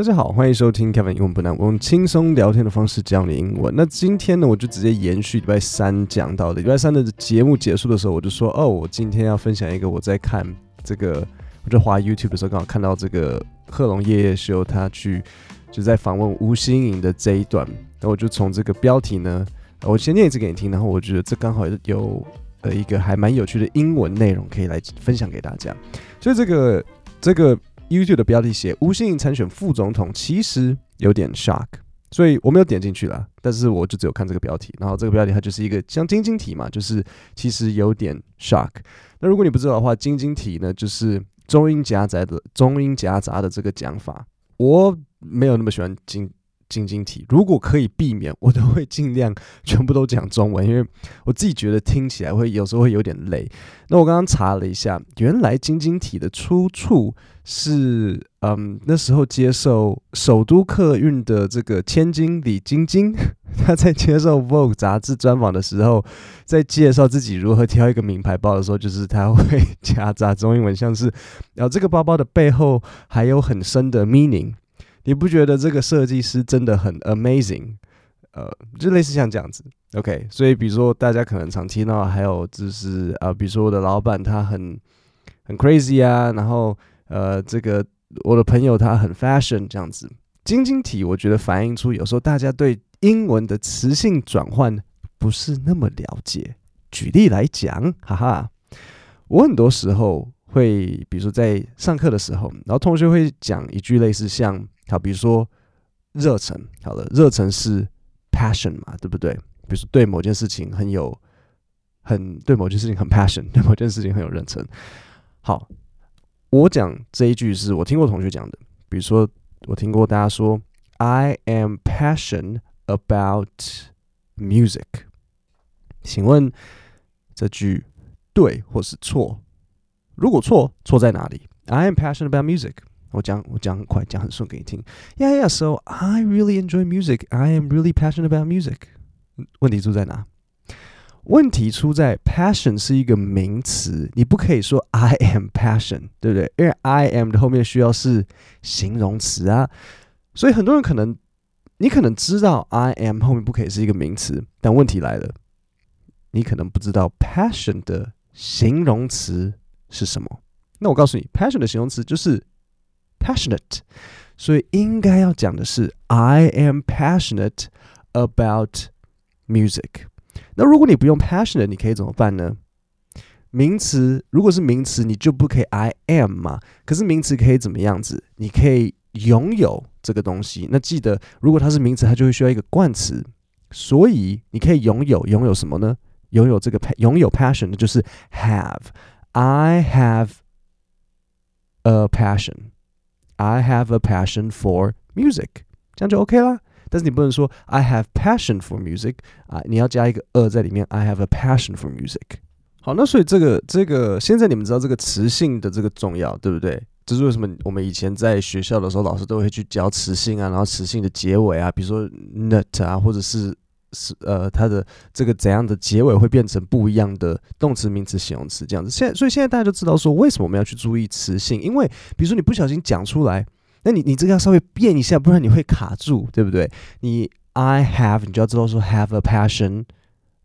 大家好，欢迎收听 Kevin 英文不难，我用轻松聊天的方式教你英文。那今天呢，我就直接延续礼拜三讲到的。礼拜三的节目结束的时候，我就说，哦，我今天要分享一个我在看这个，我就滑 YouTube 的时候刚好看到这个贺龙夜夜秀，他去就在访问吴欣颖的这一段。那我就从这个标题呢，我先念一次给你听，然后我觉得这刚好有呃一个还蛮有趣的英文内容可以来分享给大家。所以这个这个。YouTube 的标题写吴欣颖参选副总统，其实有点 shock，所以我没有点进去了。但是我就只有看这个标题，然后这个标题它就是一个像晶晶体嘛，就是其实有点 shock。那如果你不知道的话，晶晶体呢就是中英夹杂的中英夹杂的这个讲法，我没有那么喜欢晶。晶晶体，如果可以避免，我都会尽量全部都讲中文，因为我自己觉得听起来会有时候会有点累。那我刚刚查了一下，原来晶晶体的出处是，嗯，那时候接受首都客运的这个千金李晶晶，她在接受《Vogue》杂志专访的时候，在介绍自己如何挑一个名牌包的时候，就是她会夹杂中英文，像是，然后这个包包的背后还有很深的 meaning。你不觉得这个设计师真的很 amazing？呃，就类似像这样子，OK。所以比如说大家可能常听到，还有就是呃，比如说我的老板他很很 crazy 啊，然后呃，这个我的朋友他很 fashion 这样子。晶晶体我觉得反映出有时候大家对英文的词性转换不是那么了解。举例来讲，哈哈，我很多时候会，比如说在上课的时候，然后同学会讲一句类似像。好，比如说热忱，好了，热忱是 passion 嘛，对不对？比如说对某件事情很有，很对某件事情很 passion，对某件事情很有热忱。好，我讲这一句是我听过同学讲的，比如说我听过大家说 I am passion about music，请问这句对或是错？如果错，错在哪里？I am passion about music。我讲我讲很快，讲很顺给你听。Yeah, yeah. So I really enjoy music. I am really passionate about music. 问题出在哪？问题出在 passion 是一个名词，你不可以说 I am passion，对不对？因为 I am 的后面需要是形容词啊。所以很多人可能，你可能知道 I am 后面不可以是一个名词，但问题来了，你可能不知道 passion 的形容词是什么。那我告诉你，passion 的形容词就是。passionate，所以应该要讲的是 I am passionate about music。那如果你不用 passionate，你可以怎么办呢？名词如果是名词，你就不可以 I am 嘛。可是名词可以怎么样子？你可以拥有这个东西。那记得，如果它是名词，它就会需要一个冠词。所以你可以拥有拥有什么呢？拥有这个拥有 passion 的就是 have。I have a passion。I have a passion for music，这样就 OK 啦。但是你不能说 I have passion for music 啊，你要加一个 a 在里面。I have a passion for music。好，那所以这个这个现在你们知道这个词性的这个重要，对不对？这是为什么我们以前在学校的时候，老师都会去教词性啊，然后词性的结尾啊，比如说 not 啊，或者是。是呃，它的这个怎样的结尾会变成不一样的动词、名词、形容词这样子。现在，所以现在大家就知道说，为什么我们要去注意词性？因为比如说你不小心讲出来，那你你这个要稍微变一下，不然你会卡住，对不对？你 I have，你就要知道说 have a passion，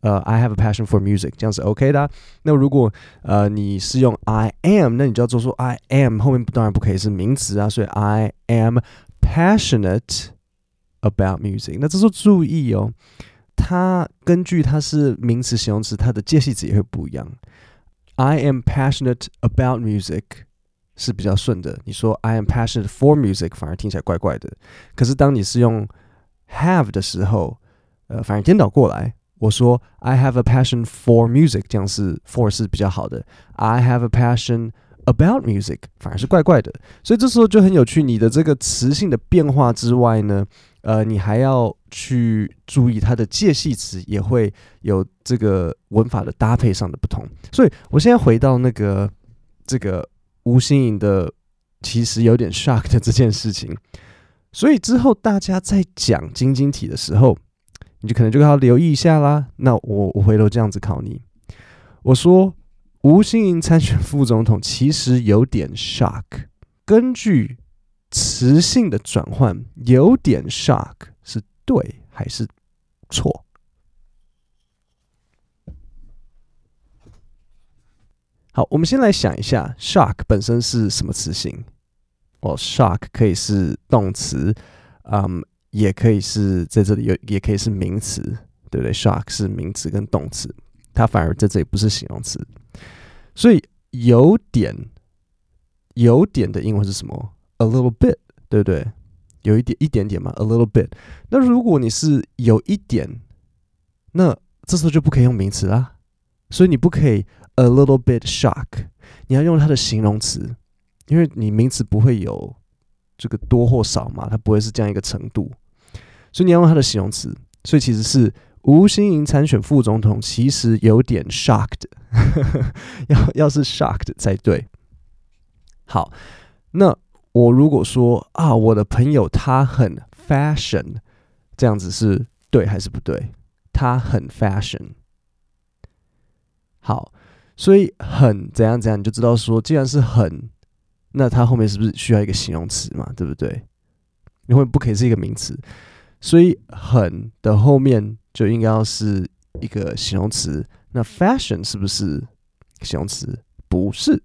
呃，I have a passion for music，这样是 OK 的。那如果呃你是用 I am，那你就要做说 I am 后面当然不可以是名词啊，所以 I am passionate about music。那这时候注意哦。它根据它是名词、形容词，它的介系词也会不一样。I am passionate about music 是比较顺的。你说 I am passionate for music 反而听起来怪怪的。可是当你是用 have 的时候，呃，反而颠倒过来。我说 I have a passion for music，这样是 for 是比较好的。I have a passion about music 反而是怪怪的。所以这时候就很有趣。你的这个词性的变化之外呢，呃，你还要去注意它的介系词也会有这个文法的搭配上的不同，所以我现在回到那个这个吴欣颖的其实有点 shock 的这件事情，所以之后大家在讲晶晶体的时候，你就可能就要留意一下啦。那我我回头这样子考你，我说吴欣颖参选副总统其实有点 shock，根据。词性的转换有点 shock 是对还是错？好，我们先来想一下，shock 本身是什么词性？哦，shock 可以是动词，嗯，也可以是在这里有，也可以是名词，对不对？shock 是名词跟动词，它反而在这里不是形容词，所以有点，有点的英文是什么？a little bit，对不对？有一点，一点点嘛，a little bit。那如果你是有一点，那这时候就不可以用名词啦，所以你不可以。A little bit shock，你要用它的形容词，因为你名词不会有这个多或少嘛，它不会是这样一个程度，所以你要用它的形容词。所以其实是吴欣盈参选副总统，其实有点 shocked，要要是 shocked 才对。好，那我如果说啊，我的朋友他很 fashion，这样子是对还是不对？他很 fashion。好。所以很怎样怎样，你就知道说，既然是很，那它后面是不是需要一个形容词嘛？对不对？因为不可以是一个名词，所以很的后面就应该要是一个形容词。那 fashion 是不是形容词？不是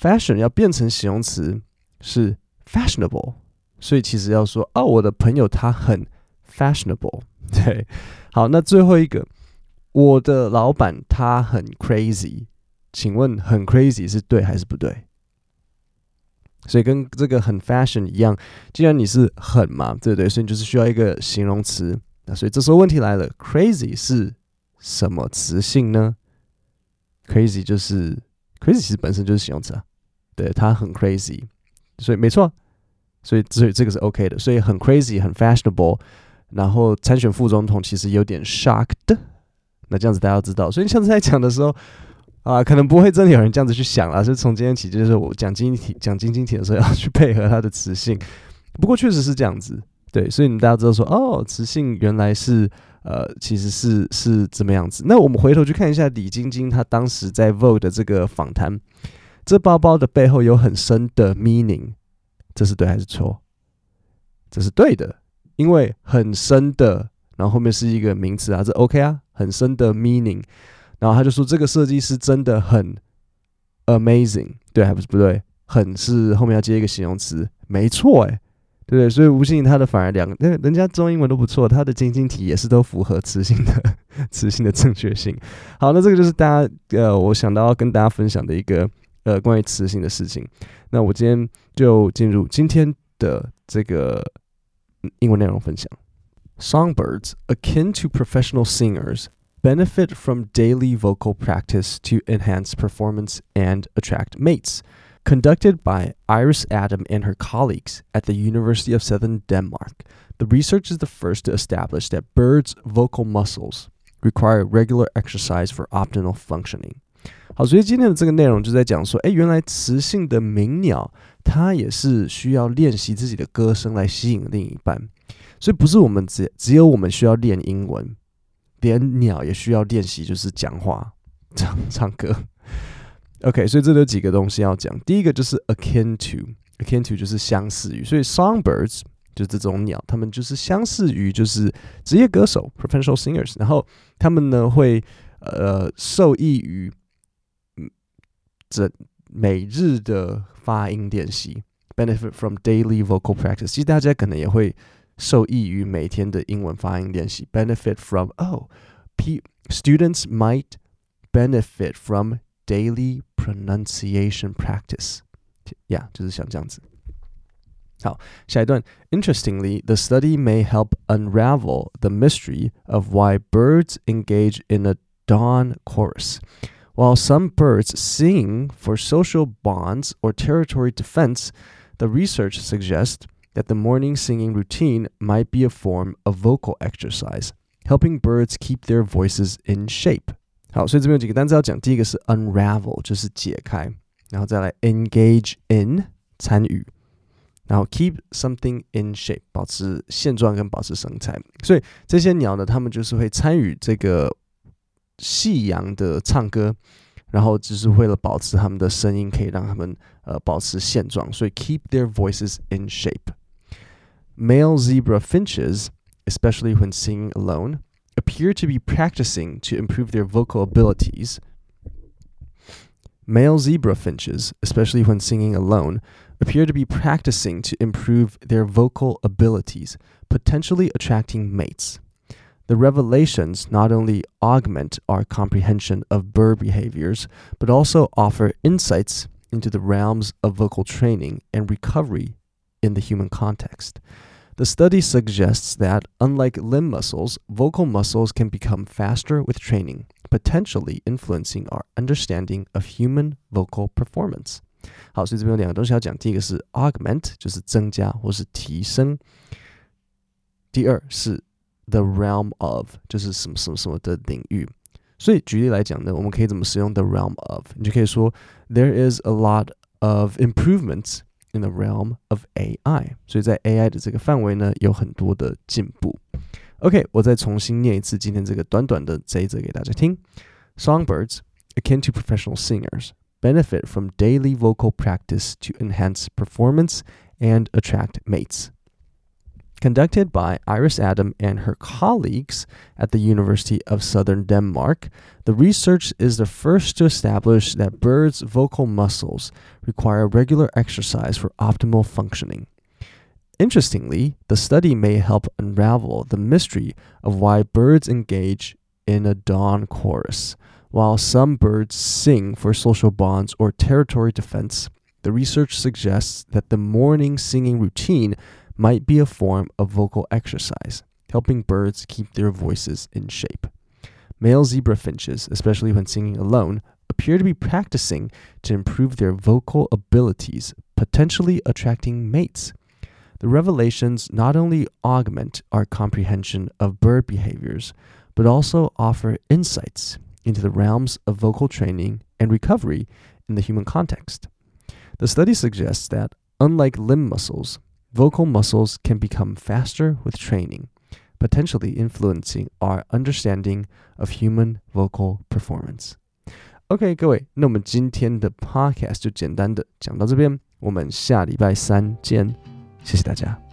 ，fashion 要变成形容词是 fashionable。所以其实要说，哦，我的朋友他很 fashionable。对，好，那最后一个，我的老板他很 crazy。请问很 crazy 是对还是不对？所以跟这个很 fashion 一样，既然你是很嘛，对不对？所以你就是需要一个形容词。那所以这时候问题来了，crazy 是什么词性呢？crazy 就是 crazy 其实本身就是形容词啊，对，它很 crazy，所以没错，所以所以这个是 OK 的。所以很 crazy 很 fashionable，然后参选副总统其实有点 shocked。那这样子大家要知道，所以你上次在讲的时候。啊，可能不会真的有人这样子去想啊，是从今天起，就是我讲晶体、讲晶晶体的时候要去配合它的词性。不过确实是这样子，对，所以你大家知道说，哦，词性原来是呃，其实是是怎么样子。那我们回头去看一下李晶晶她当时在 Vogue 的这个访谈，这包包的背后有很深的 meaning，这是对还是错？这是对的，因为很深的，然后后面是一个名词啊，这 OK 啊，很深的 meaning。然后他就说：“这个设计师真的很 amazing，对还不是不对？很是后面要接一个形容词，没错，哎，对不对？所以吴信他的反而两个，那人家中英文都不错，他的晶晶体也是都符合词性的 词性的正确性。好，那这个就是大家呃，我想到要跟大家分享的一个呃关于词性的事情。那我今天就进入今天的这个英文内容分享。Songbirds akin to professional singers。” Benefit from daily vocal practice to enhance performance and attract mates. Conducted by Iris Adam and her colleagues at the University of Southern Denmark, the research is the first to establish that birds' vocal muscles require regular exercise for optimal functioning. 好，所以今天的这个内容就在讲说，诶，原来雌性的鸣鸟，它也是需要练习自己的歌声来吸引另一半，所以不是我们只只有我们需要练英文。连鸟也需要练习，就是讲话、唱唱歌。OK，所以这有几个东西要讲。第一个就是 akin to，akin to 就是相似于，所以 songbirds 就这种鸟，它们就是相似于就是职业歌手 professional singers，然后他们呢会呃受益于这每日的发音练习，benefit from daily vocal practice。其实大家可能也会。受益于每天的英文发音练习，benefit from oh, p students might benefit from daily pronunciation practice。呀，就是像这样子。好，下一段。Interestingly, the study may help unravel the mystery of why birds engage in a dawn chorus. While some birds sing for social bonds or territory defense, the research suggests that the morning singing routine might be a form of vocal exercise, helping birds keep their voices in shape. 好，所以这边有几个单词要讲。第一个是 unravel，就是解开，然后再来 engage in 参与，然后 keep something in shape 保持现状跟保持神态。所以这些鸟呢，它们就是会参与这个 夕阳的唱歌， 然后只是为了保持他们的声音可以让他们呃保持现状，所以 keep their voices in shape。Male zebra finches, especially when singing alone, appear to be practicing to improve their vocal abilities. Male zebra finches, especially when singing alone, appear to be practicing to improve their vocal abilities, potentially attracting mates. The revelations not only augment our comprehension of bird behaviors, but also offer insights into the realms of vocal training and recovery in the human context. The study suggests that, unlike limb muscles, vocal muscles can become faster with training, potentially influencing our understanding of human vocal performance. 好，所以这边有两个东西要讲。第一个是 augment，就是增加或是提升；第二是 the realm of，就是什么什么什么的领域。所以举例来讲呢，我们可以怎么使用 the realm of？你就可以说 There is a lot of improvements in the realm of AI。所以在 AI 的这个范围呢，有很多的进步。OK，我再重新念一次今天这个短短的这一则给大家听：Songbirds akin to professional singers。benefit from daily vocal practice to enhance performance and attract mates. Conducted by Iris Adam and her colleagues at the University of Southern Denmark, the research is the first to establish that birds' vocal muscles require regular exercise for optimal functioning. Interestingly, the study may help unravel the mystery of why birds engage in a dawn chorus while some birds sing for social bonds or territory defense, the research suggests that the morning singing routine might be a form of vocal exercise, helping birds keep their voices in shape. Male zebra finches, especially when singing alone, appear to be practicing to improve their vocal abilities, potentially attracting mates. The revelations not only augment our comprehension of bird behaviors, but also offer insights into the realms of vocal training and recovery in the human context. The study suggests that, unlike limb muscles, vocal muscles can become faster with training, potentially influencing our understanding of human vocal performance. OK，各位，那我们今天的 Podcast 就简单的讲到这边，我们下礼拜三见，谢谢大家。